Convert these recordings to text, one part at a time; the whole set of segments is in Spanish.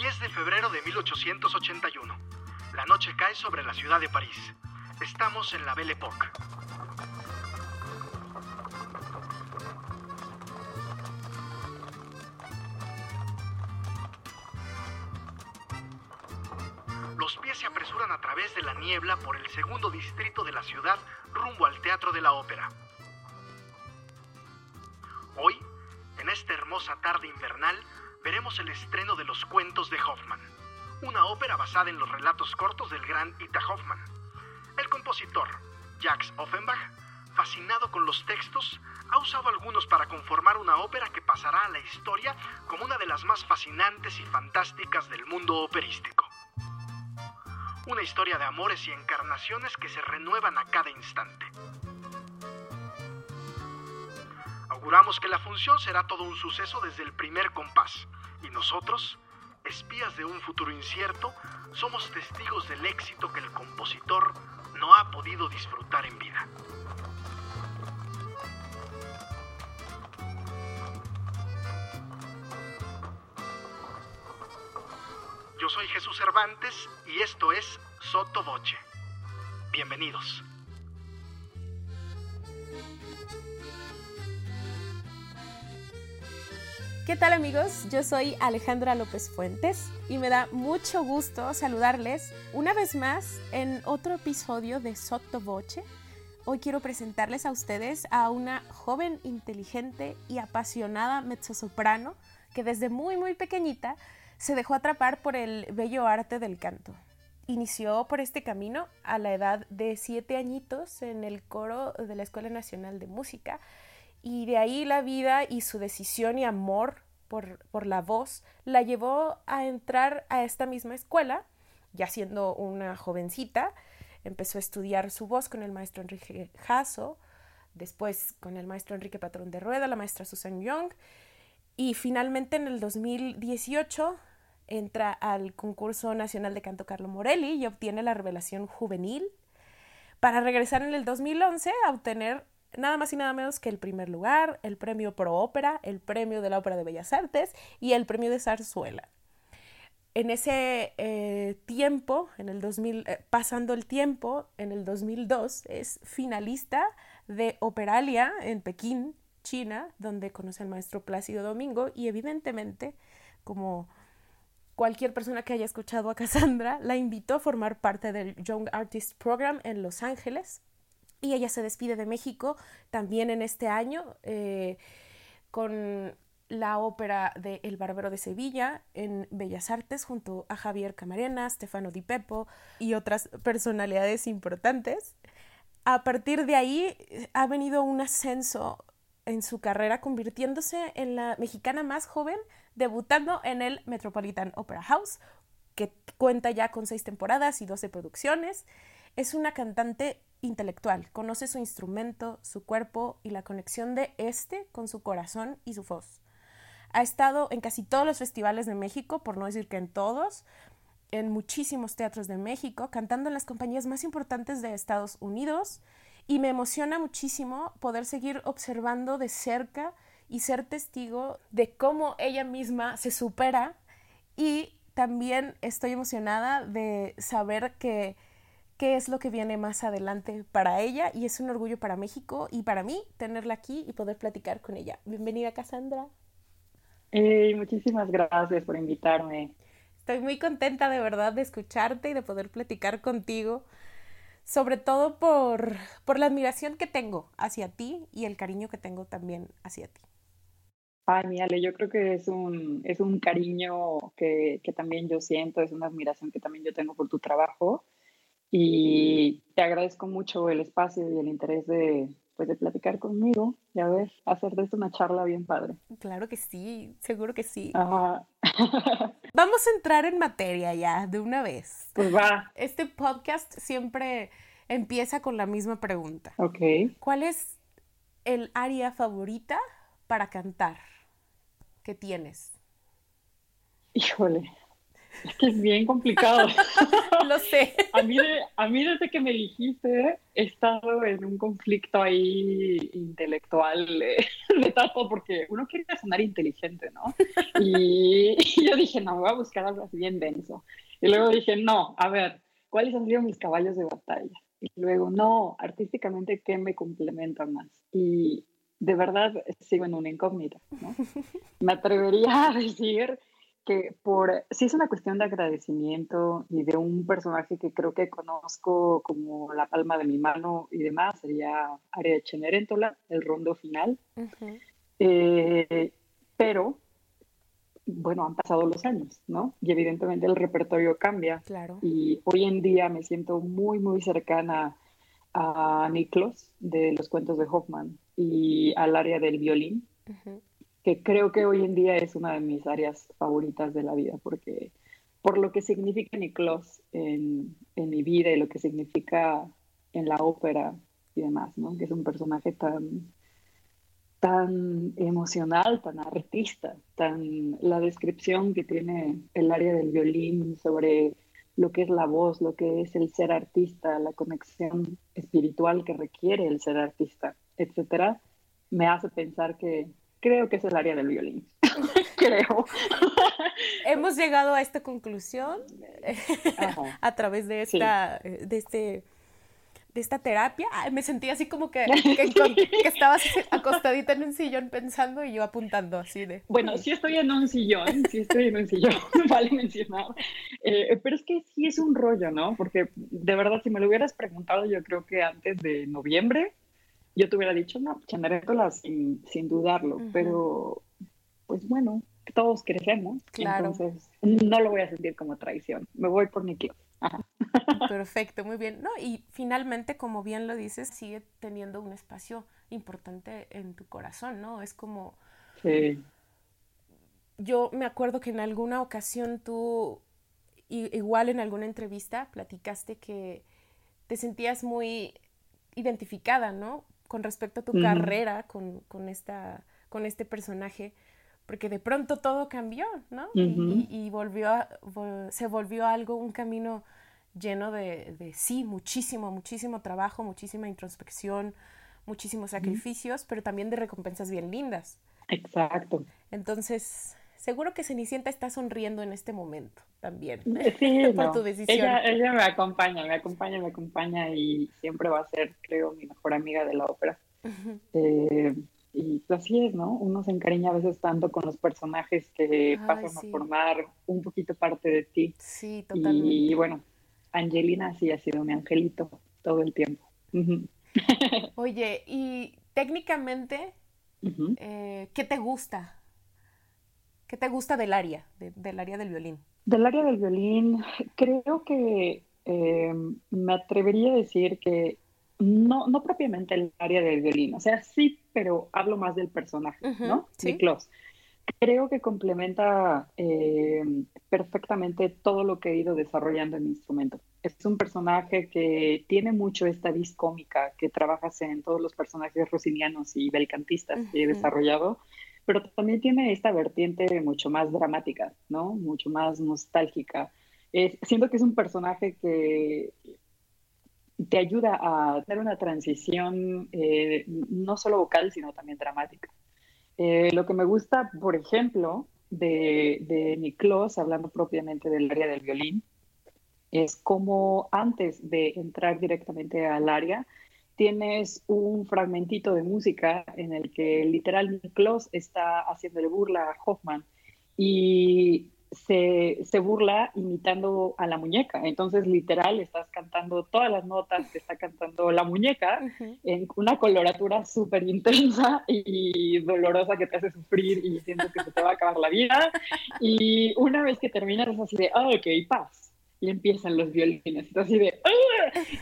10 de febrero de 1881. La noche cae sobre la ciudad de París. Estamos en la Belle Époque. Los pies se apresuran a través de la niebla por el segundo distrito de la ciudad rumbo al Teatro de la Ópera. El estreno de los cuentos de Hoffman, una ópera basada en los relatos cortos del gran Ita Hoffman. El compositor, Jacques Offenbach, fascinado con los textos, ha usado algunos para conformar una ópera que pasará a la historia como una de las más fascinantes y fantásticas del mundo operístico. Una historia de amores y encarnaciones que se renuevan a cada instante. Auguramos que la función será todo un suceso desde el primer compás, y nosotros, espías de un futuro incierto, somos testigos del éxito que el compositor no ha podido disfrutar en vida. Yo soy Jesús Cervantes y esto es Soto Voce. Bienvenidos. ¿Qué tal amigos? Yo soy Alejandra López Fuentes y me da mucho gusto saludarles una vez más en otro episodio de Sotto Voce. Hoy quiero presentarles a ustedes a una joven inteligente y apasionada mezzosoprano que desde muy muy pequeñita se dejó atrapar por el bello arte del canto. Inició por este camino a la edad de siete añitos en el coro de la Escuela Nacional de Música y de ahí la vida y su decisión y amor por, por, la voz la llevó a entrar a esta misma escuela, ya siendo una jovencita, empezó a estudiar su voz con el maestro Enrique Jasso, después con el maestro Enrique Patrón de Rueda, la maestra Susan Young, y finalmente en el 2018 entra al concurso nacional de canto Carlo Morelli y obtiene la revelación juvenil, para regresar en el 2011 a obtener nada más y nada menos que el primer lugar, el premio Pro Ópera, el premio de la Ópera de Bellas Artes y el premio de Zarzuela. En ese eh, tiempo, en el 2000, eh, pasando el tiempo, en el 2002 es finalista de Operalia en Pekín, China, donde conoce al maestro Plácido Domingo y evidentemente, como cualquier persona que haya escuchado a Cassandra, la invitó a formar parte del Young Artist Program en Los Ángeles y ella se despide de México también en este año eh, con la ópera de El Barbero de Sevilla en Bellas Artes junto a Javier Camarena, Stefano Di Peppo y otras personalidades importantes. A partir de ahí ha venido un ascenso en su carrera convirtiéndose en la mexicana más joven debutando en el Metropolitan Opera House, que cuenta ya con seis temporadas y doce producciones. Es una cantante intelectual, conoce su instrumento, su cuerpo y la conexión de este con su corazón y su voz. Ha estado en casi todos los festivales de México, por no decir que en todos, en muchísimos teatros de México, cantando en las compañías más importantes de Estados Unidos. Y me emociona muchísimo poder seguir observando de cerca y ser testigo de cómo ella misma se supera. Y también estoy emocionada de saber que qué es lo que viene más adelante para ella y es un orgullo para México y para mí tenerla aquí y poder platicar con ella. Bienvenida Cassandra. Hey, muchísimas gracias por invitarme. Estoy muy contenta de verdad de escucharte y de poder platicar contigo, sobre todo por, por la admiración que tengo hacia ti y el cariño que tengo también hacia ti. Ay, mi Ale, yo creo que es un, es un cariño que, que también yo siento, es una admiración que también yo tengo por tu trabajo y te agradezco mucho el espacio y el interés de, pues, de platicar conmigo y a ver, hacer de esto una charla bien padre. Claro que sí, seguro que sí. Ajá. Vamos a entrar en materia ya, de una vez. Pues va. Este podcast siempre empieza con la misma pregunta. Ok. ¿Cuál es el área favorita para cantar que tienes? Híjole. Es que es bien complicado. Lo sé. A mí, a mí desde que me dijiste, he estado en un conflicto ahí intelectual eh, de tato, porque uno quiere sonar inteligente, ¿no? Y, yo dije, no, voy a buscar algo así bien denso. Y luego dije, no, a ver, ¿cuáles han sido mis caballos de batalla? Y luego, no, artísticamente, ¿qué me complementa más? Y de verdad sigo en una incógnita, ¿no? Me atrevería a decir que por, si es una cuestión de agradecimiento y de un personaje que creo que conozco como la palma de mi mano y demás, sería Aria de Chenerentola, el rondo final. Eh, pero, bueno, han pasado los años, ¿no? Y evidentemente el repertorio cambia. Claro. Y hoy en día me siento muy, muy cercana a Niklos de los cuentos de Hoffman y al área del violín que creo que hoy en día es una de mis áreas favoritas de la vida, porque por lo que significa Niklos en, en mi vida y lo que significa en la ópera y demás, ¿no? Que es un personaje tan, tan emocional, tan artista, tan la descripción que tiene el área del violín sobre lo que es la voz, lo que es el ser artista, la conexión espiritual que requiere el ser artista, etcétera, me hace pensar que creo que es el área del violín. creo. Hemos llegado a esta conclusión a través de esta, de este de esta terapia, me sentí así como que, que, estabas acostadita en un sillón pensando y yo apuntando así de... Bueno, sí estoy en un sillón, sí estoy en un sillón, vale mencionar. Eh, pero es que sí es un rollo, ¿no? Porque de verdad, si me lo hubieras preguntado yo creo que antes de noviembre, yo te hubiera dicho, no, Chandarétola sin, sin dudarlo, pero pues bueno, todos crecemos, claro. entonces no lo voy a sentir como traición, me voy por mi Perfecto, muy bien. No, y finalmente, como bien lo dices, sigue teniendo un espacio importante en tu corazón, ¿no? Es como... Sí. Yo me acuerdo que en alguna ocasión tú, igual en alguna entrevista, platicaste que te sentías muy identificada, ¿no? Con respecto a tu carrera con, con, esta, con este personaje, porque de pronto todo cambió, ¿no? y, volvió se volvió algo, un camino lleno de, de, sí, muchísimo, muchísimo trabajo, muchísima introspección, muchísimos sacrificios, pero también de recompensas bien lindas. Exacto. Entonces, seguro que Cenicienta está sonriendo en este momento también sí, por tu decisión. Ella, ella, me acompaña, me acompaña, me acompaña y siempre va a ser, creo, mi mejor amiga de la ópera. Eh, y así es, ¿no? Uno se encariña a veces tanto con los personajes que pasan a formar un poquito parte de ti. Sí, totalmente. Y bueno, Angelina sí ha sido mi angelito todo el tiempo. Oye, y técnicamente, eh, ¿qué te gusta ¿Qué te gusta del área, del área del violín? Del área del violín, creo que eh, me atrevería a decir que no, no propiamente el área del violín, o sea, sí, pero hablo más del personaje, ¿no? ¿sí? Creo que complementa eh, perfectamente todo lo que he ido desarrollando en mi instrumento. Es un personaje que tiene mucho esta vis cómica que trabajas en todos los personajes rosinianos y belcantistas que he desarrollado pero también tiene esta vertiente mucho más dramática, ¿no? Mucho más nostálgica. siento que es un personaje que te ayuda a tener una transición eh, no solo vocal, sino también dramática. Eh, lo que me gusta, por ejemplo, de, de hablando propiamente del área del violín, es como antes de entrar directamente al área, tienes un fragmentito de música en el que literal Klaus está haciéndole burla a Hoffman y se, se, burla imitando a la muñeca. Entonces, literal, estás cantando todas las notas, te está cantando la muñeca en una coloratura súper intensa y dolorosa que te hace sufrir y siento que se te va a acabar la vida. Y una vez que terminas, es así de, oh, ok, paz y empiezan los violines, así de,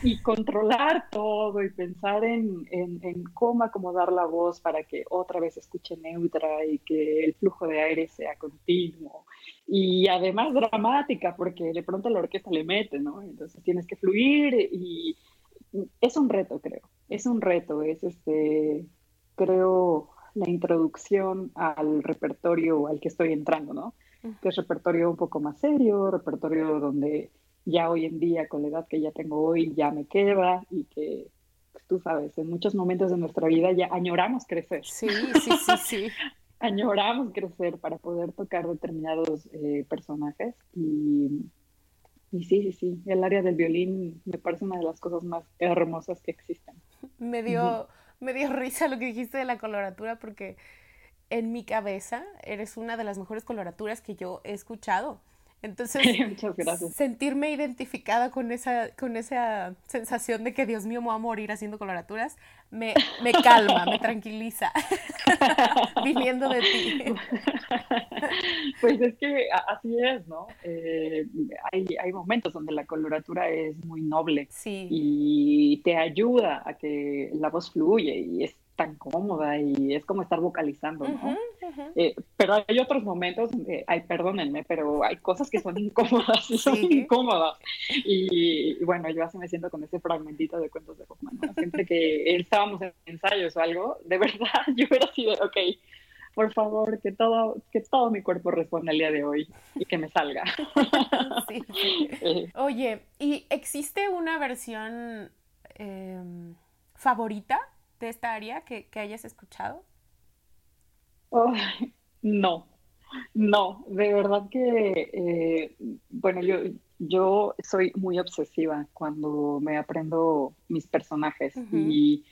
y controlar todo y pensar en, en, cómo acomodar la voz para que otra vez escuche neutra y que el flujo de aire sea continuo. Y además dramática, porque de pronto la orquesta le mete, ¿no? Entonces tienes que fluir y es un reto, creo. Es un reto, es este, creo, la introducción al repertorio al que estoy entrando, ¿no? Que es repertorio un poco más serio, repertorio donde ya hoy en día, con la edad que ya tengo hoy, ya me queda y que pues, tú sabes, en muchos momentos de nuestra vida ya añoramos crecer. Sí, sí, sí, sí. añoramos crecer para poder tocar determinados eh, personajes y, y sí, sí, sí, el área del violín me parece una de las cosas más hermosas que existen. Me dio, me dio risa lo que dijiste de la coloratura porque en mi cabeza eres una de las mejores coloraturas que yo he escuchado. Entonces, sentirme identificada con esa, con esa sensación de que Dios mío me va a morir haciendo coloraturas, me, me calma, me tranquiliza, viniendo de ti. Pues es que así es, ¿no? Eh, hay, hay, momentos donde la coloratura es muy noble sí. y te ayuda a que la voz fluye y es tan cómoda y es como estar vocalizando, ¿no? Eh, pero hay otros momentos donde, ay, perdónenme, pero hay cosas que son incómodas y son incómodas. Y, bueno, yo así me siento con ese fragmentito de cuentos de Hoffman, ¿no? Siempre que estábamos en ensayos o algo, de verdad, yo era así de, ok, por favor, que todo, que todo mi cuerpo responda el día de hoy y que me salga. Sí, eh. Oye, ¿y existe una versión em, favorita de esta área que, hayas escuchado? no, no, de verdad que, eh, bueno, yo, yo soy muy obsesiva cuando me aprendo mis personajes y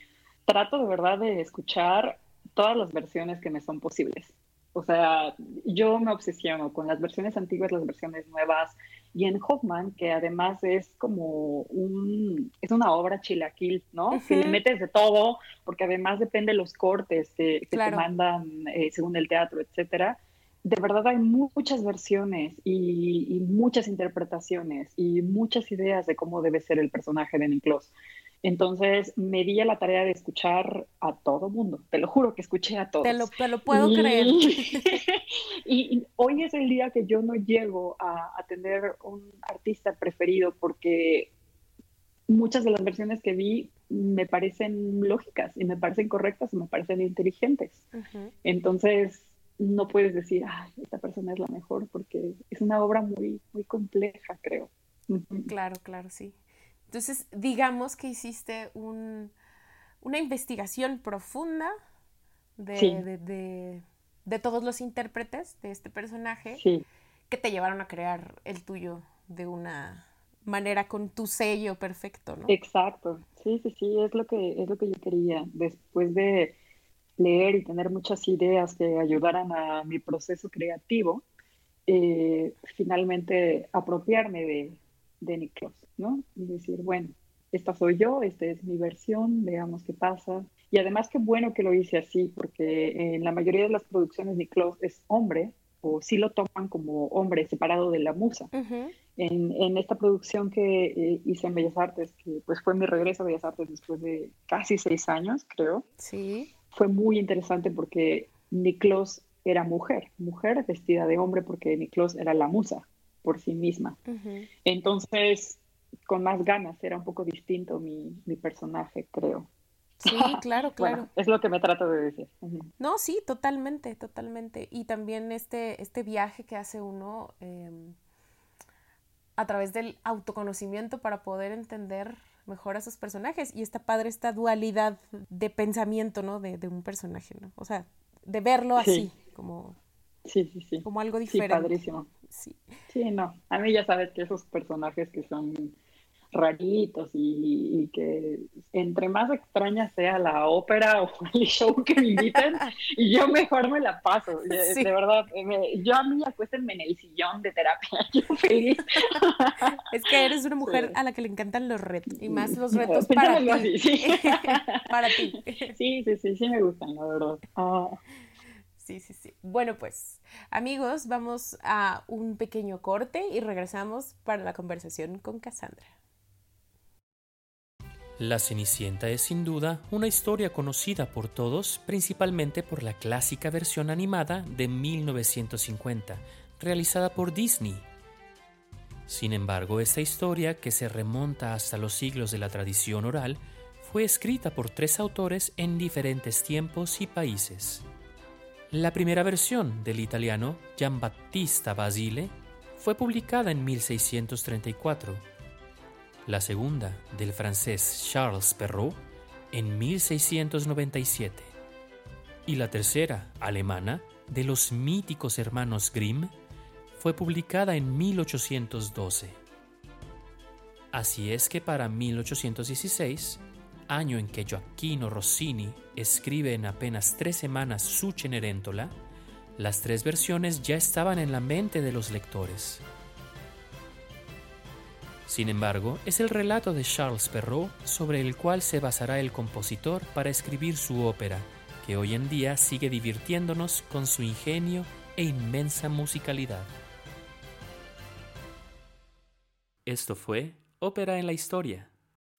trato de verdad de escuchar todas las versiones que me son posibles. O sea, yo me obsesiono con las versiones antiguas, las versiones nuevas, y en Hoffman, que además es como un, es una obra chilaquil, ¿no? Que le metes de todo, porque además depende de los cortes que, te mandan eh, según el teatro, etcétera. De verdad hay muchas versiones y, muchas interpretaciones y muchas ideas de cómo debe ser el personaje de Niklos. Entonces me di a la tarea de escuchar a todo mundo. Te lo juro que escuché a todos. Te lo, te lo puedo creer. y, hoy es el día que yo no llego a, tener un artista preferido porque muchas de las versiones que vi me parecen lógicas y me parecen correctas y me parecen inteligentes. Entonces no puedes decir, ah, esta persona es la mejor porque es una obra muy, muy compleja, creo. Claro, claro, sí. Entonces, digamos que hiciste un, una investigación profunda de, de, todos los intérpretes de este personaje que te llevaron a crear el tuyo de una manera con tu sello perfecto, ¿no? Exacto, sí, sí, sí, es lo que, es lo que yo quería. Después de leer y tener muchas ideas que ayudaran a mi proceso creativo, eh, finalmente apropiarme de, de Niklos, ¿no? Y decir, bueno, esta soy yo, esta es mi versión, veamos qué pasa. Y además qué bueno que lo hice así, porque en la mayoría de las producciones Niklos es hombre, o sí lo toman como hombre separado de la musa. en, en, esta producción que eh, hice en Bellas Artes, que pues fue mi regreso a Bellas Artes después de casi seis años, creo. Sí. Fue muy interesante porque Niklos era mujer, mujer vestida de hombre porque Niklos era la musa por sí misma. Entonces, con más ganas, era un poco distinto mi, mi personaje, creo. Sí, claro, claro. es lo que me trato de decir. No, sí, totalmente, totalmente. Y también este, este viaje que hace uno em, a través del autoconocimiento para poder entender mejor a sus personajes. Y está padre esta dualidad de pensamiento, ¿no? De, de un personaje, ¿no? O sea, de verlo así, como Sí, sí, sí. Como algo diferente. Sí, padrísimo. Sí. Sí, no. A mí ya sabes que esos personajes que son raritos y, que entre más extraña sea la ópera o el show que me inviten, y yo mejor me la paso. De verdad, yo a mí acuéstenme en el sillón de terapia, yo feliz. Es que eres una mujer a la que le encantan los retos, y más los retos para ti. sí. para ti. Sí, sí, sí, sí me gustan, la verdad. Ah. Sí, sí, sí. Bueno, pues amigos, vamos a un pequeño corte y regresamos para la conversación con Cassandra. La Cenicienta es sin duda una historia conocida por todos, principalmente por la clásica versión animada de 1950, realizada por Disney. Sin embargo, esta historia, que se remonta hasta los siglos de la tradición oral, fue escrita por tres autores en diferentes tiempos y países. La primera versión del italiano Giambattista Basile fue publicada en 1634, la segunda del francés Charles Perrault en 1697 y la tercera, alemana, de los míticos hermanos Grimm, fue publicada en 1812. Así es que para 1816, año en que Gioacchino Rossini escribe en apenas tres semanas su Cenerentola, las tres versiones ya estaban en la mente de los lectores. Sin embargo, es el relato de Charles Perrault sobre el cual se basará el compositor para escribir su ópera, que hoy en día sigue divirtiéndonos con su ingenio e inmensa musicalidad. Esto fue Ópera en la Historia.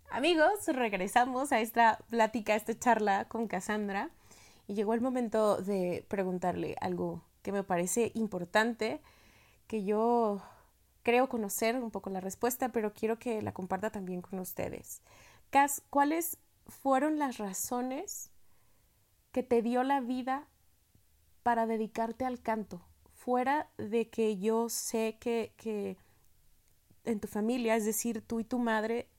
Amigos, regresamos a esta plática, a esta charla con Cassandra y llegó el momento de preguntarle algo que me parece importante, que yo creo conocer un poco la respuesta, pero quiero que la comparta también con ustedes. Cas, ¿cuáles fueron las razones que te dio la vida para dedicarte al canto? Fuera de que yo sé que, que en tu familia, es decir, tú y tu madre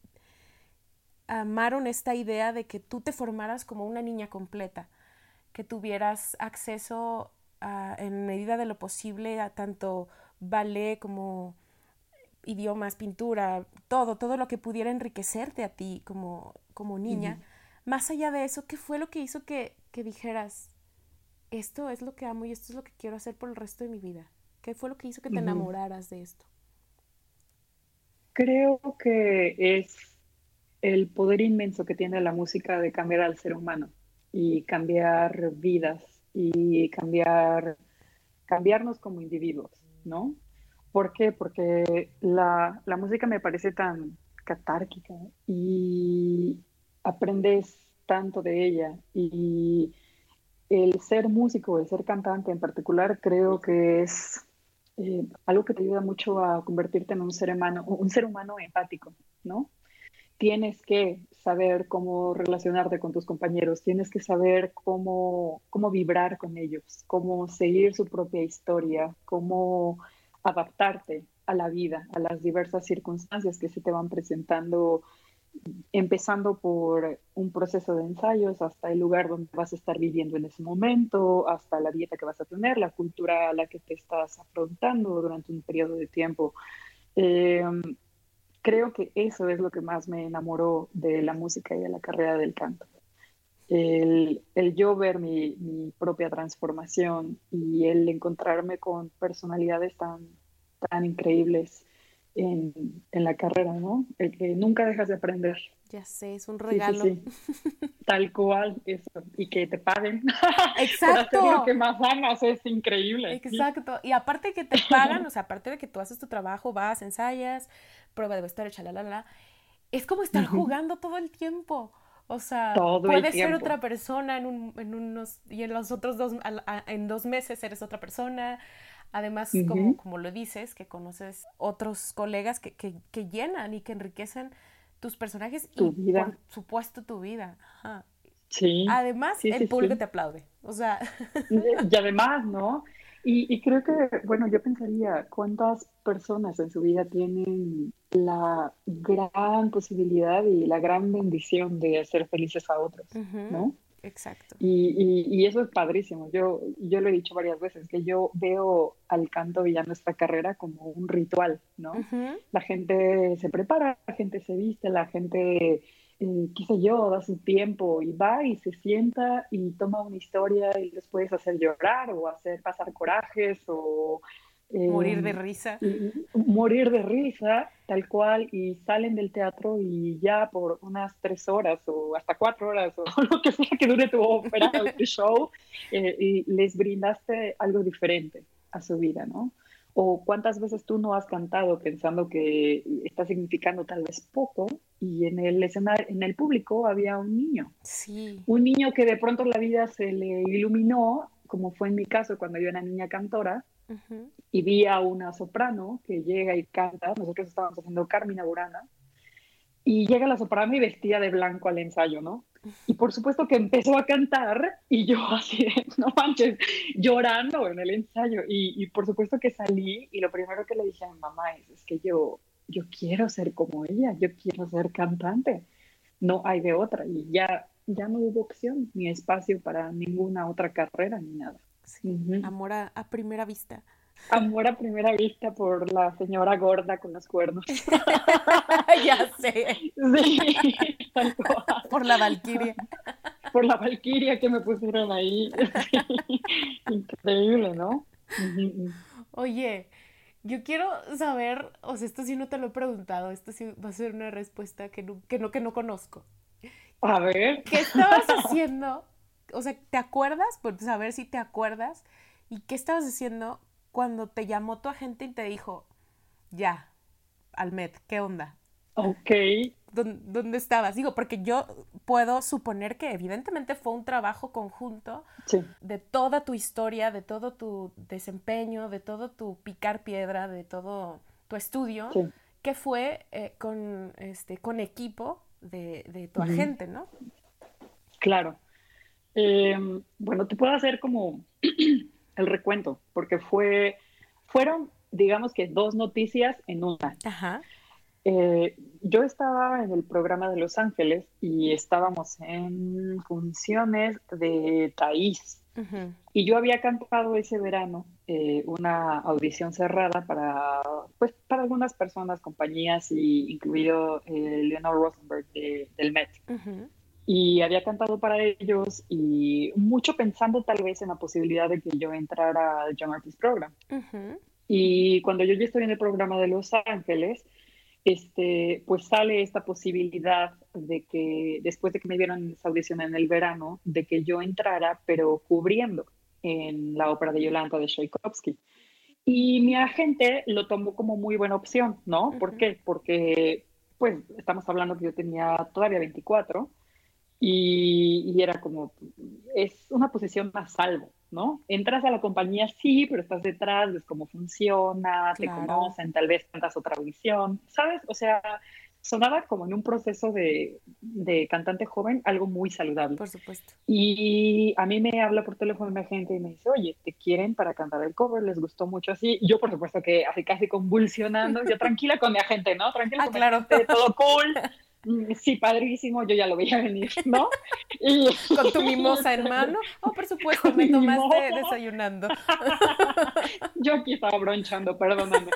amaron esta idea de que tú te formaras como una niña completa, que tuvieras acceso en medida de lo posible a tanto ballet como idiomas, pintura, todo, todo lo que pudiera enriquecerte a ti como, como niña. Más allá de eso, ¿qué fue lo que hizo que, que dijeras, esto es lo que amo y esto es lo que quiero hacer por el resto de mi vida? ¿Qué fue lo que hizo que te enamoraras de esto? Creo que es el poder inmenso que tiene la música de cambiar al ser humano y cambiar vidas y cambiar, cambiarnos como individuos, ¿no? ¿Por qué? Porque la, la música me parece tan catárquica y aprendes tanto de ella y el ser músico, el ser cantante en particular, creo que es eh, algo que te ayuda mucho a convertirte en un ser humano, un ser humano empático, ¿no? tienes que saber cómo relacionarte con tus compañeros, tienes que saber cómo, cómo vibrar con ellos, cómo seguir su propia historia, cómo adaptarte a la vida, a las diversas circunstancias que se te van presentando, empezando por un proceso de ensayos hasta el lugar donde vas a estar viviendo en ese momento, hasta la dieta que vas a tener, la cultura a la que te estás afrontando durante un periodo de tiempo. Eh, creo que eso es lo que más me enamoró de la música y de la carrera del canto. El, el yo ver mi, mi, propia transformación y el encontrarme con personalidades tan, tan increíbles en, en, la carrera, ¿no? El que nunca dejas de aprender. Ya sé, es un regalo. Tal cual, eso. Y que te paguen. Exacto. hacer lo que más amas, es increíble. Exacto. Y aparte que te pagan, o sea, aparte de que tú haces tu trabajo, vas, ensayas, prueba de vestuario, chalalala, es como estar jugando todo el tiempo. O sea, puedes ser otra persona en, un, en, unos, y en los otros dos, en dos meses eres otra persona. Además, como, como lo dices, que conoces otros colegas que, que, que llenan y que enriquecen tus personajes y por supuesto tu vida. Sí. Además, el público te aplaude. O sea. Y además, ¿no? Y, creo que, bueno, yo pensaría cuántas personas en su vida tienen la gran posibilidad y la gran bendición de hacer felices a otros, ¿no? Exacto. Y, y, eso es padrísimo. Yo, yo lo he dicho varias veces, que yo veo al canto y a nuestra carrera como un ritual, ¿no? La gente se prepara, la gente se viste, la gente, eh, qué sé yo, da su tiempo y va y se sienta y toma una historia y les puedes hacer llorar o hacer pasar corajes o morir de em, risa. morir de risa, tal cual, y salen del teatro y ya por unas tres horas o hasta cuatro horas o lo que sea que dure tu ópera o tu show, eh, y les brindaste algo diferente a su vida, ¿no? O cuántas veces tú no has cantado pensando que está significando tal vez poco y en el escenario, en el público había un niño. Sí. Un niño que de pronto la vida se le iluminó, como fue en mi caso cuando yo era niña cantora, y vi a una soprano que llega y canta, nosotros estábamos haciendo Carmina Burana, y llega la soprano y vestía de blanco al ensayo, ¿no? Y por supuesto que empezó a cantar y yo así, no manches, llorando en el ensayo. Y, por supuesto que salí y lo primero que le dije a mi mamá es, es que yo, yo quiero ser como ella, yo quiero ser cantante. No hay de otra. Y ya, ya no hubo opción ni espacio para ninguna otra carrera ni nada. Amor a, primera vista. Amor a primera vista por la señora gorda con los cuernos. ya sé. Sí, por la Valquiria. Por la Valquiria que me pusieron ahí. Increíble, ¿no? Oye, yo quiero saber, o sea, esto sí no te lo he preguntado, esto sí va a ser una respuesta que no, que no, que no conozco. A ver. ¿Qué estabas haciendo? O sea, ¿te acuerdas? Por saber si te acuerdas. ¿Y qué estabas haciendo cuando te llamó tu agente y te dijo, ya, Almed, ¿qué onda? Ok. ¿Dónde, estabas? Digo, porque yo puedo suponer que evidentemente fue un trabajo conjunto de toda tu historia, de todo tu desempeño, de todo tu picar piedra, de todo tu estudio, que fue eh, con, este, con equipo de, tu agente, ¿no? Claro. Em, bueno, te puedo hacer como el recuento, porque fue, fueron, digamos que dos noticias en una. Ajá. Eh, yo estaba en el programa de Los Ángeles y estábamos en funciones de Taís. Y yo había cantado ese verano eh, una audición cerrada para, pues, para algunas personas, compañías, y incluido eh, Leonor Rosenberg del Met. Y había cantado para ellos y mucho pensando tal vez en la posibilidad de que yo entrara al Young Artist Program. Y cuando yo ya estoy en el programa de Los Ángeles, este, pues sale esta posibilidad de que después de que me dieron esa audición en el verano, de que yo entrara, pero cubriendo en la ópera de Yolanda de Tchaikovsky. Y mi agente lo tomó como muy buena opción, ¿no? ¿Por qué? Porque, pues, estamos hablando que yo tenía todavía 24 y, y era como, es una posición más salvo, ¿no? Entras a la compañía, sí, pero estás detrás, ves cómo funciona, te conocen, tal vez cantas otra audición, ¿sabes? O sea, sonaba como en un proceso de, de, cantante joven, algo muy saludable. Por supuesto. Y a mí me habla por teléfono mi gente y me dice, oye, ¿te quieren para cantar el cover? ¿Les gustó mucho así? Y yo, por supuesto, que así casi convulsionando, yo tranquila con mi agente, ¿no? Tranquila ah, con claro. mi todo cool. Mm, sí, padrísimo, yo ya lo veía venir, ¿no? Y... Con tu mimosa en mano. Oh, por supuesto, me tomaste desayunando. Yo aquí estaba bronchando, perdóname.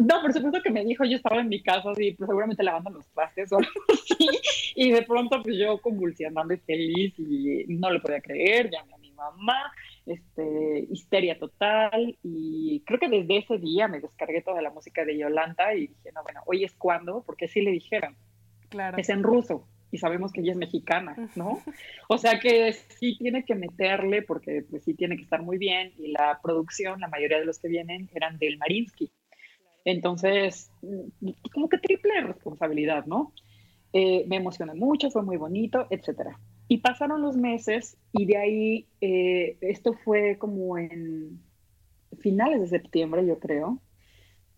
No, por supuesto que me dijo, yo estaba en mi casa, y pues, seguramente lavando los trastes o algo así, y de pronto pues yo convulsionando y feliz y no lo podía creer, llamé a mi mamá, este, histeria total y creo que desde ese día me descargué toda la música de Yolanda y dije, no, bueno, hoy es cuando, porque sí le dijeron, es en ruso y sabemos que ella es mexicana, ¿no? O sea que sí tiene que meterle porque pues sí tiene que estar muy bien y la producción, la mayoría de los que vienen eran del Marinsky. Entonces, mm, como que triple responsabilidad, ¿no? Eh, me emocioné mucho, fue muy bonito, etcétera. Y pasaron los meses y de ahí, eh, esto fue como en finales de septiembre, yo creo,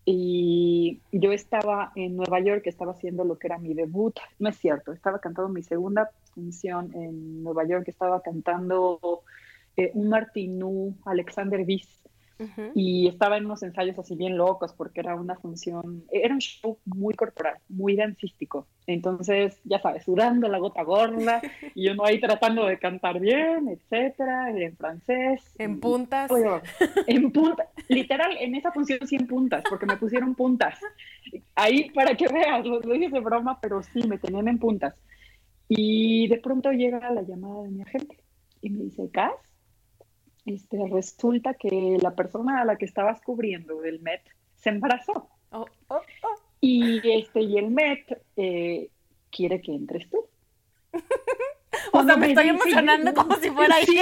y yo estaba en Nueva York, estaba haciendo lo que era mi debut, no es cierto, estaba cantando mi segunda función en Nueva York, estaba cantando eh, un Martinú, Alexander Viss, y estaba en unos ensayos así bien locos porque era una función, era un show muy corporal, muy dancístico. Entonces, ya sabes, sudando la gota gorda y yo no ahí tratando de cantar bien, etcétera, en francés. En puntas. en puntas, literal, en esa función sí en puntas, porque me pusieron puntas. Ahí para que veas, lo, lo dije de broma, pero sí, me tenían en puntas. Y de pronto llega la llamada de mi agente y me dice, Cas, este, resulta que la persona a la que estabas cubriendo del MET se embarazó. Oh, oh, oh. Y, este, y el MET eh, quiere que entres tú. o sea, me, estoy emocionando como si fuera ¿sí?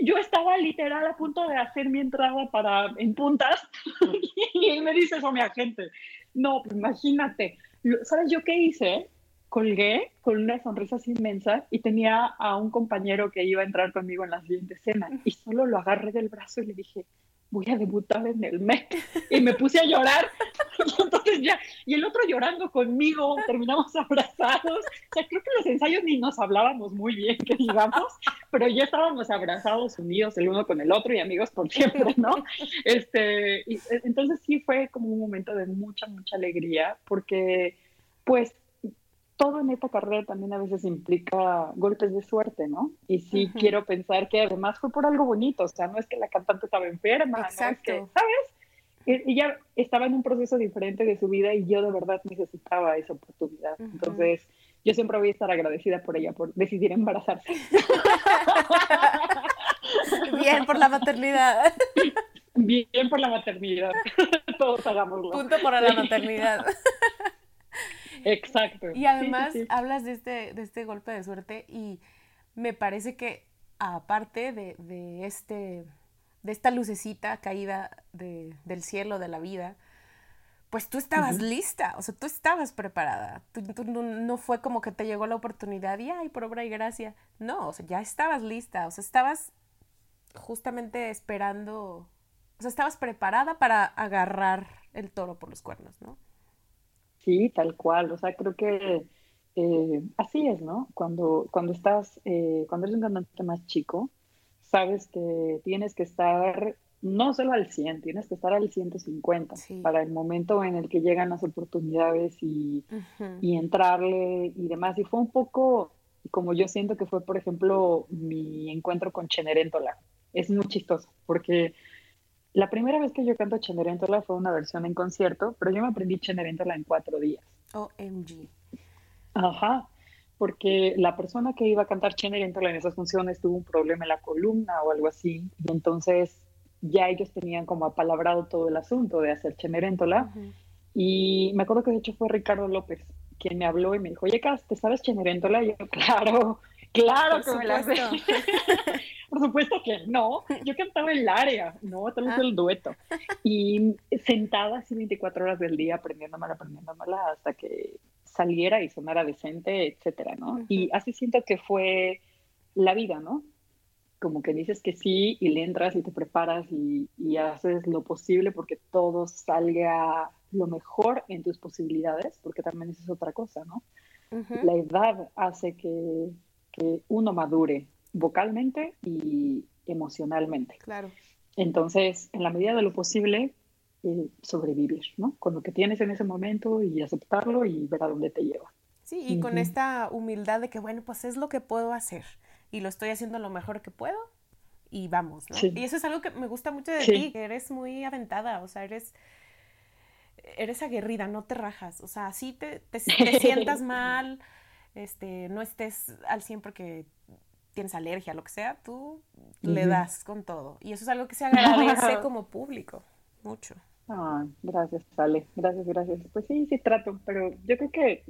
yo. estaba literal a punto de hacer mi entrada para en puntas y él me dice eso mi agente. No, pues imagínate. ¿Sabes yo qué hice? Colgué con una sonrisa inmensa y tenía a un compañero que iba a entrar conmigo en la siguiente escena y solo lo agarré del brazo y le dije, voy a debutar en el Met. Y me puse a llorar. Y entonces ya, y el otro llorando conmigo, terminamos abrazados. O sea, creo que los ensayos ni nos hablábamos muy bien, que digamos, pero ya estábamos abrazados, unidos el uno con el otro y amigos por siempre, ¿no? Este, y, entonces sí fue como un momento de mucha, mucha alegría, porque pues todo en esta carrera también a veces implica golpes de suerte, ¿no? Y sí quiero pensar que además fue por algo bonito, o sea, no es que la cantante estaba enferma, Exacto. no es que, ¿sabes? Ella estaba en un proceso diferente de su vida y yo de verdad necesitaba esa oportunidad. Entonces, yo siempre voy a estar agradecida por ella, por decidir embarazarse. Bien por la maternidad. Bien por la maternidad. Todos hagámoslo. Punto por la maternidad. Exacto. Y además hablas de este, de este golpe de suerte y me parece que aparte de, este, de esta lucecita caída del cielo, de la vida, pues tú estabas lista, o sea, tú estabas preparada. no, fue como que te llegó la oportunidad y, ay, por obra y gracia. No, o sea, ya estabas lista, o sea, estabas justamente esperando, o sea, estabas preparada para agarrar el toro por los cuernos, ¿no? Sí, tal cual. O sea, creo que eh, así es, ¿no? Cuando, cuando estás, eh, cuando eres un cantante más chico, sabes que tienes que estar no solo al 100, tienes que estar al 150 para el momento en el que llegan las oportunidades y, y, entrarle y demás. Y fue un poco como yo siento que fue, por ejemplo, mi encuentro con Chenerentola. Es muy chistoso porque la primera vez que yo canto Cenerentola fue una versión en concierto, pero yo me aprendí Cenerentola en cuatro días. OMG. Ajá, porque la persona que iba a cantar Cenerentola en esas funciones tuvo un problema en la columna o algo así, y entonces ya ellos tenían como apalabrado todo el asunto de hacer Cenerentola. Y me acuerdo que de hecho fue Ricardo López quien me habló y me dijo, oye, Cas, ¿te sabes Cenerentola? Y yo, claro, claro que me la sé. Por supuesto que no. Yo cantaba el área, no, tal vez ah. el dueto. Y sentada así 24 horas del día aprendiéndomela, aprendiéndomela hasta que saliera y sonara decente, etcétera, ¿no? Y así siento que fue la vida, ¿no? Como que dices que sí y le entras y te preparas y, y haces lo posible porque todo salga lo mejor en tus posibilidades, porque también eso es otra cosa, ¿no? La edad hace que, que uno madure vocalmente y emocionalmente. Claro. Entonces, en la medida de lo posible, eh, sobrevivir, ¿no? Con lo que tienes en ese momento y aceptarlo y ver a dónde te lleva. Sí, y con esta humildad de que, bueno, pues es lo que puedo hacer y lo estoy haciendo lo mejor que puedo y vamos, ¿no? Y eso es algo que me gusta mucho de ti, que eres muy aventada, o sea, eres eres aguerrida, no te rajas, o sea, si te, te, te sientas mal, este, no estés al 100 porque tienes alergia, lo que sea, tú le das con todo. Y eso es algo que se agradece como público, mucho. Ah, gracias, Ale. Gracias, gracias. Pues sí, sí trato, pero yo creo que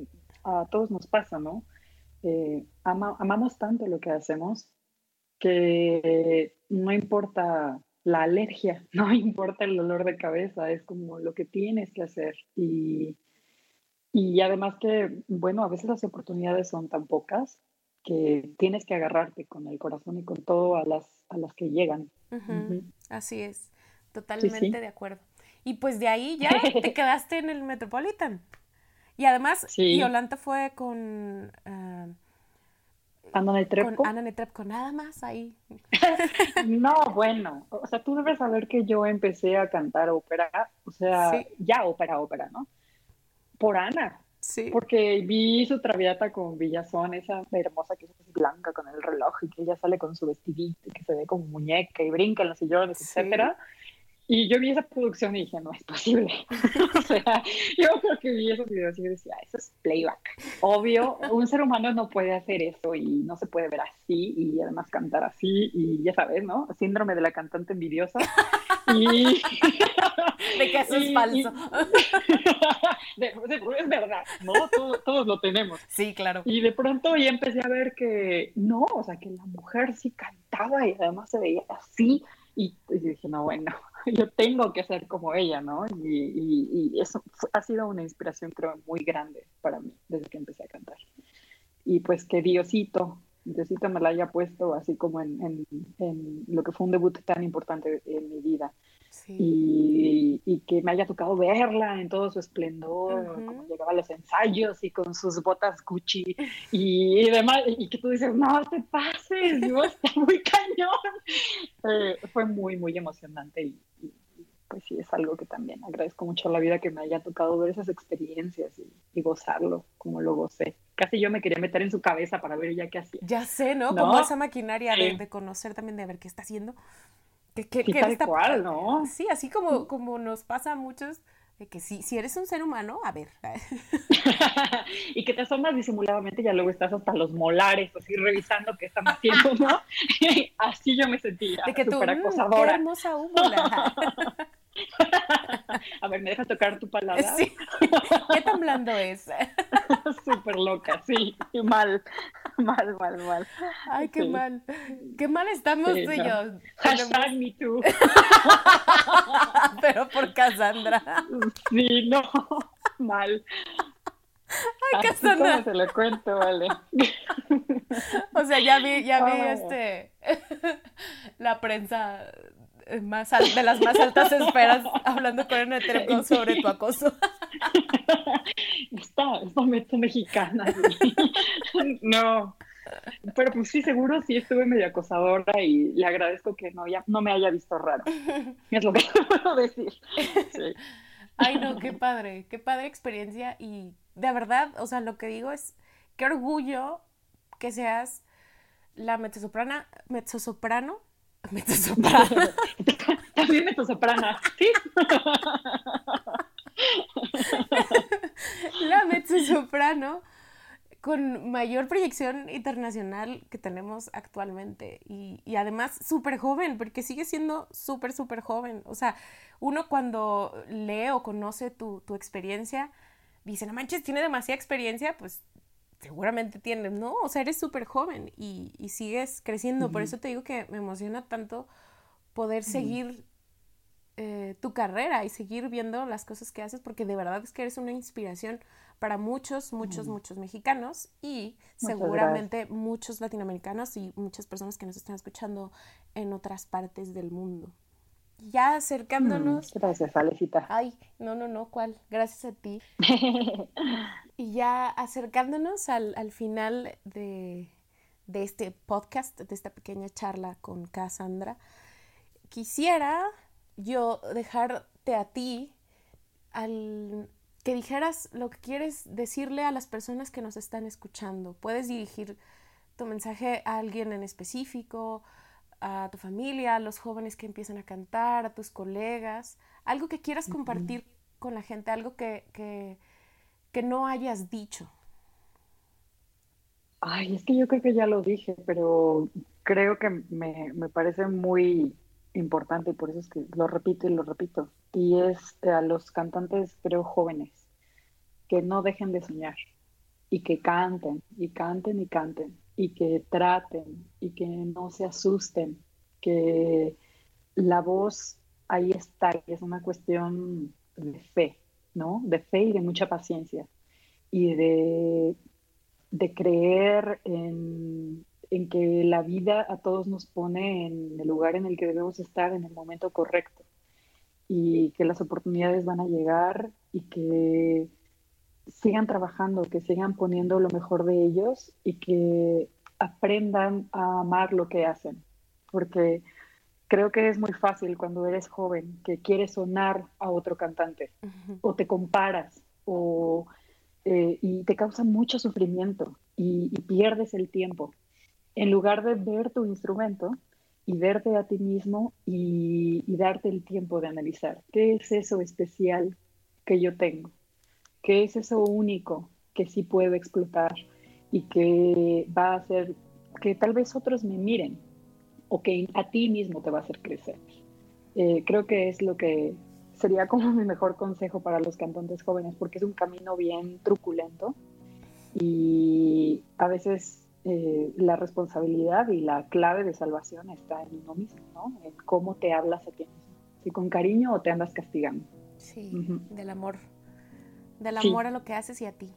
a todos nos pasa, ¿no? Eh, amamos tanto lo que hacemos que no importa la alergia, no importa el dolor de cabeza, es como lo que tienes que hacer. Y, y además que, bueno, a veces las oportunidades son tan pocas que tienes que agarrarte con el corazón y con todo a las, a las que llegan. Así es, totalmente de acuerdo. Y pues de ahí ya te quedaste en el Metropolitan. Y además, Yolanta fue con... Uh, Ana Netrebko. Con Ana Netrebko, nada más ahí. no, bueno, o sea, tú debes saber que yo empecé a cantar ópera, o sea, ya ópera, ópera, ¿no? Por Ana. Sí. Porque vi su traviata con Villazón, esa hermosa que es blanca con el reloj y que ella sale con su vestidito y que se ve como muñeca y brinca en los sillones, etcétera. Y yo vi esa producción y dije, no es posible. o sea, yo creo que vi esos videos y decía, eso es playback. Obvio, un ser humano no puede hacer eso y no se puede ver así y además cantar así y ya sabes, ¿no? Síndrome de la cantante envidiosa. y... de que eso es falso. es verdad, ¿no? Todos, todos, lo tenemos. Sí, claro. Y de pronto ya empecé a ver que no, o sea, que la mujer sí cantaba y además se veía así. Y, y dije, no, bueno, yo tengo que ser como ella, ¿no? Y, y, eso ha sido una inspiración, creo, muy grande para mí desde que empecé a cantar. Y pues que Diosito, Diosito me la haya puesto así como en, en lo que fue un debut tan importante en mi vida. Y, que me haya tocado verla en todo su esplendor, como llegaba a los ensayos y con sus botas Gucci y demás, y que tú dices, no te pases, no, está muy cañón. Eh, fue muy, muy emocionante y, pues sí, es algo que también agradezco mucho a la vida que me haya tocado ver esas experiencias y, gozarlo como lo gocé. Casi yo me quería meter en su cabeza para ver ya qué hacía. Ya sé, ¿no? Como esa maquinaria de, de, conocer también, de ver qué está haciendo. Que, sí, tal cual, ¿no? Sí, así como, como nos pasa a muchos, de que si, si eres un ser humano, a ver. y que te asomas disimuladamente y ya luego estás hasta los molares, así revisando qué están haciendo, ¿no? así yo me sentía, de que tú, mm, acosadora. qué hermosa húmula. A ver, ¿me dejas tocar tu palabra? Sí. ¿Qué tan blando es? Súper loca, sí. Mal, mal, mal, mal. Ay, qué mal. Qué mal estamos tú y yo. Hashtag me too. Pero por Cassandra. Sí, no, mal. Ay, Cassandra. se lo cuento, vale. O sea, ya vi, ya vi este la prensa más de las más altas esperas hablando con el hetero sobre tu acoso. Esta meto mexicana. No. Pero pues sí, seguro sí estuve medio acosadora y le agradezco que no, ya, no me haya visto raro. Es lo que puedo decir. Ay, no, qué padre, qué padre experiencia y de verdad, o sea, lo que digo es, qué orgullo que seas la mezzosoprana, mezzosoprano Mezzosoprano. También mezzosoprana, ¿sí? La mezzosoprano con mayor proyección internacional que tenemos actualmente y, además súper joven, porque sigue siendo súper, súper joven. O sea, uno cuando lee o conoce tu, tu experiencia, dice, no manches, tiene demasiada experiencia, pues seguramente tienes, ¿no? O sea, eres súper joven y, sigues creciendo. Por eso te digo que me emociona tanto poder seguir eh, tu carrera y seguir viendo las cosas que haces, porque de verdad es que eres una inspiración para muchos, muchos, muchos mexicanos y seguramente muchos latinoamericanos y muchas personas que nos están escuchando en otras partes del mundo. Ya acercándonos. Mm, gracias, Alecita. Ay, no, no, no, ¿cuál? Gracias a ti. y ya acercándonos al, final de, este podcast, de esta pequeña charla con Cassandra, quisiera yo dejarte a ti al que dijeras lo que quieres decirle a las personas que nos están escuchando. Puedes dirigir tu mensaje a alguien en específico, a tu familia, a los jóvenes que empiezan a cantar, a tus colegas, algo que quieras compartir con la gente, algo que, que, no hayas dicho. Ay, es que yo creo que ya lo dije, pero creo que me, parece muy importante, por eso es que lo repito y lo repito. Y es a los cantantes, creo, jóvenes, que no dejen de soñar y que canten y canten y canten y que traten y que no se asusten, que la voz ahí está, y es una cuestión de fe, ¿no? De fe y de mucha paciencia y de, de creer en, en que la vida a todos nos pone en el lugar en el que debemos estar en el momento correcto y que las oportunidades van a llegar y que sigan trabajando, que sigan poniendo lo mejor de ellos y que aprendan a amar lo que hacen. Porque creo que es muy fácil cuando eres joven que quieres sonar a otro cantante o te comparas o, eh, y te causa mucho sufrimiento y, pierdes el tiempo. En lugar de ver tu instrumento y verte a ti mismo y, y darte el tiempo de analizar qué es eso especial que yo tengo ¿Qué es eso único que sí puedo explotar y que va a hacer que tal vez otros me miren o que a ti mismo te va a hacer crecer? Eh, creo que es lo que sería como mi mejor consejo para los cantantes jóvenes, porque es un camino bien truculento y a veces eh, la responsabilidad y la clave de salvación está en uno mismo, ¿no? En cómo te hablas a ti mismo. Si con cariño o te andas castigando. Sí, del amor del amor a lo que haces y a ti.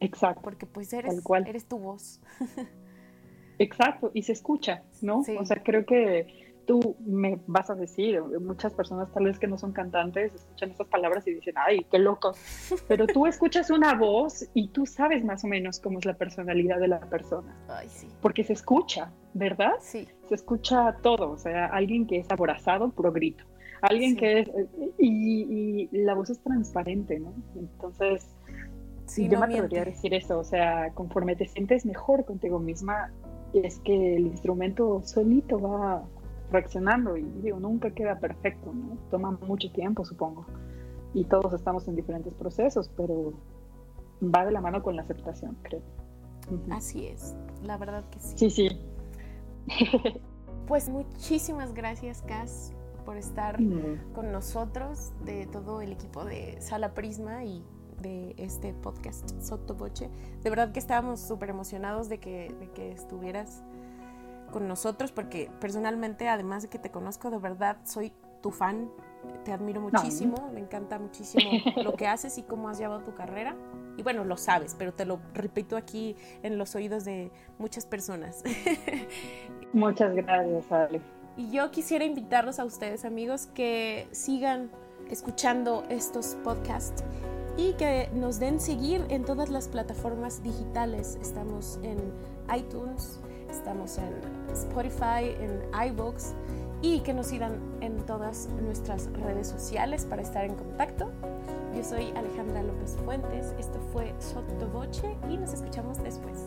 Exacto. Porque pues eres, eres tu voz. Exacto, y se escucha, ¿no? O sea, creo que tú me vas a decir, muchas personas tal vez que no son cantantes escuchan esas palabras y dicen, ay, qué loco. Pero tú escuchas una voz y tú sabes más o menos cómo es la personalidad de la persona. Ay, sí. Porque se escucha, ¿verdad? Sí. Se escucha todo, o sea, alguien que es aborazado, pro grito. Alguien que es... Y, la voz es transparente, ¿no? Entonces... Sí, yo me atrevería a decir eso, o sea, conforme te sientes mejor contigo misma, es que el instrumento solito va reaccionando y digo, nunca queda perfecto, ¿no? Toma mucho tiempo, supongo. Y todos estamos en diferentes procesos, pero va de la mano con la aceptación, creo. Así es, la verdad que sí. Sí, sí. pues muchísimas gracias, Cas, por estar con nosotros, de todo el equipo de Sala Prisma y de este podcast Soto Boche. De verdad que estábamos súper emocionados de que, de que estuvieras con nosotros, porque personalmente, además de que te conozco, de verdad soy tu fan, te admiro muchísimo, me encanta muchísimo lo que haces y cómo has llevado tu carrera. Y bueno, lo sabes, pero te lo repito aquí en los oídos de muchas personas. Muchas gracias, Ale. Y yo quisiera invitarlos a ustedes, amigos, que sigan escuchando estos podcasts y que nos den seguir en todas las plataformas digitales. Estamos en iTunes, estamos en Spotify, en iVoox y que nos sigan en todas nuestras redes sociales para estar en contacto. Yo soy Alejandra López Fuentes, esto fue Sotto Voce y nos escuchamos después.